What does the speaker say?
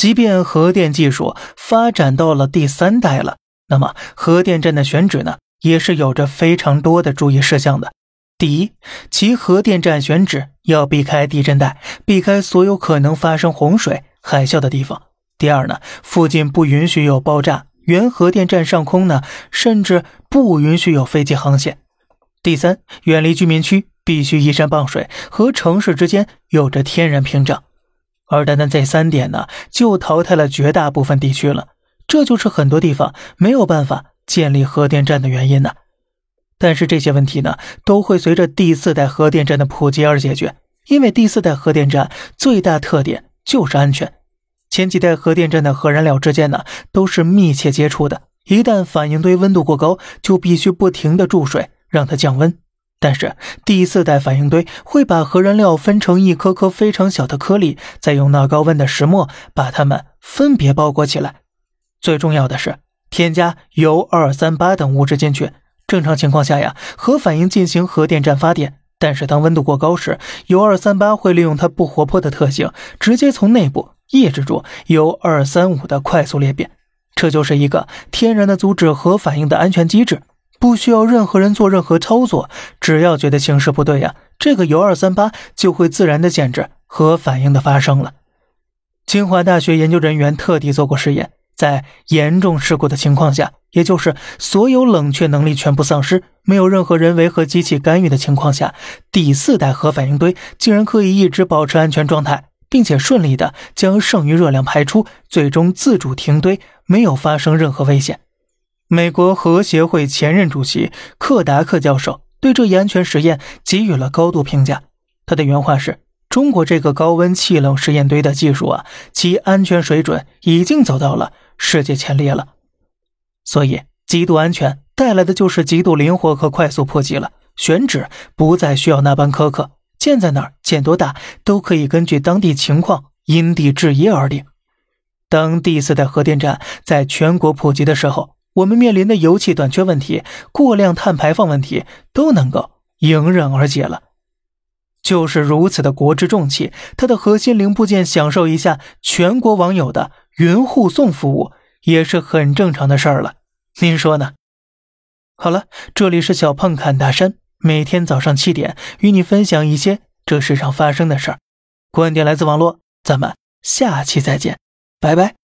即便核电技术发展到了第三代了，那么核电站的选址呢，也是有着非常多的注意事项的。第一，其核电站选址要避开地震带，避开所有可能发生洪水、海啸的地方。第二呢，附近不允许有爆炸，原核电站上空呢，甚至不允许有飞机航线。第三，远离居民区，必须依山傍水，和城市之间有着天然屏障。而单单这三点呢，就淘汰了绝大部分地区了。这就是很多地方没有办法建立核电站的原因呢。但是这些问题呢，都会随着第四代核电站的普及而解决。因为第四代核电站最大特点就是安全。前几代核电站的核燃料之间呢，都是密切接触的，一旦反应堆温度过高，就必须不停的注水让它降温。但是第四代反应堆会把核燃料分成一颗颗非常小的颗粒，再用闹高温的石墨把它们分别包裹起来。最重要的是添加铀二三八等物质进去。正常情况下呀，核反应进行核电站发电，但是当温度过高时，铀二三八会利用它不活泼的特性，直接从内部抑制住铀二三五的快速裂变。这就是一个天然的阻止核反应的安全机制，不需要任何人做任何操作，只要觉得形势不对呀，这个铀二三八就会自然的限制核反应的发生了。清华大学研究人员特地做过实验。在严重事故的情况下，也就是所有冷却能力全部丧失，没有任何人为和机器干预的情况下，第四代核反应堆竟然可以一直保持安全状态，并且顺利的将剩余热量排出，最终自主停堆，没有发生任何危险。美国核协会前任主席克达克教授对这一安全实验给予了高度评价，他的原话是。中国这个高温气冷实验堆的技术啊，其安全水准已经走到了世界前列了。所以，极度安全带来的就是极度灵活和快速破击了。选址不再需要那般苛刻，建在哪儿、建多大，都可以根据当地情况因地制宜而定。当第四代核电站在全国普及的时候，我们面临的油气短缺问题、过量碳排放问题都能够迎刃而解了。就是如此的国之重器，它的核心零部件享受一下全国网友的云护送服务，也是很正常的事儿了。您说呢？好了，这里是小胖侃大山，每天早上七点与你分享一些这世上发生的事儿。观点来自网络，咱们下期再见，拜拜。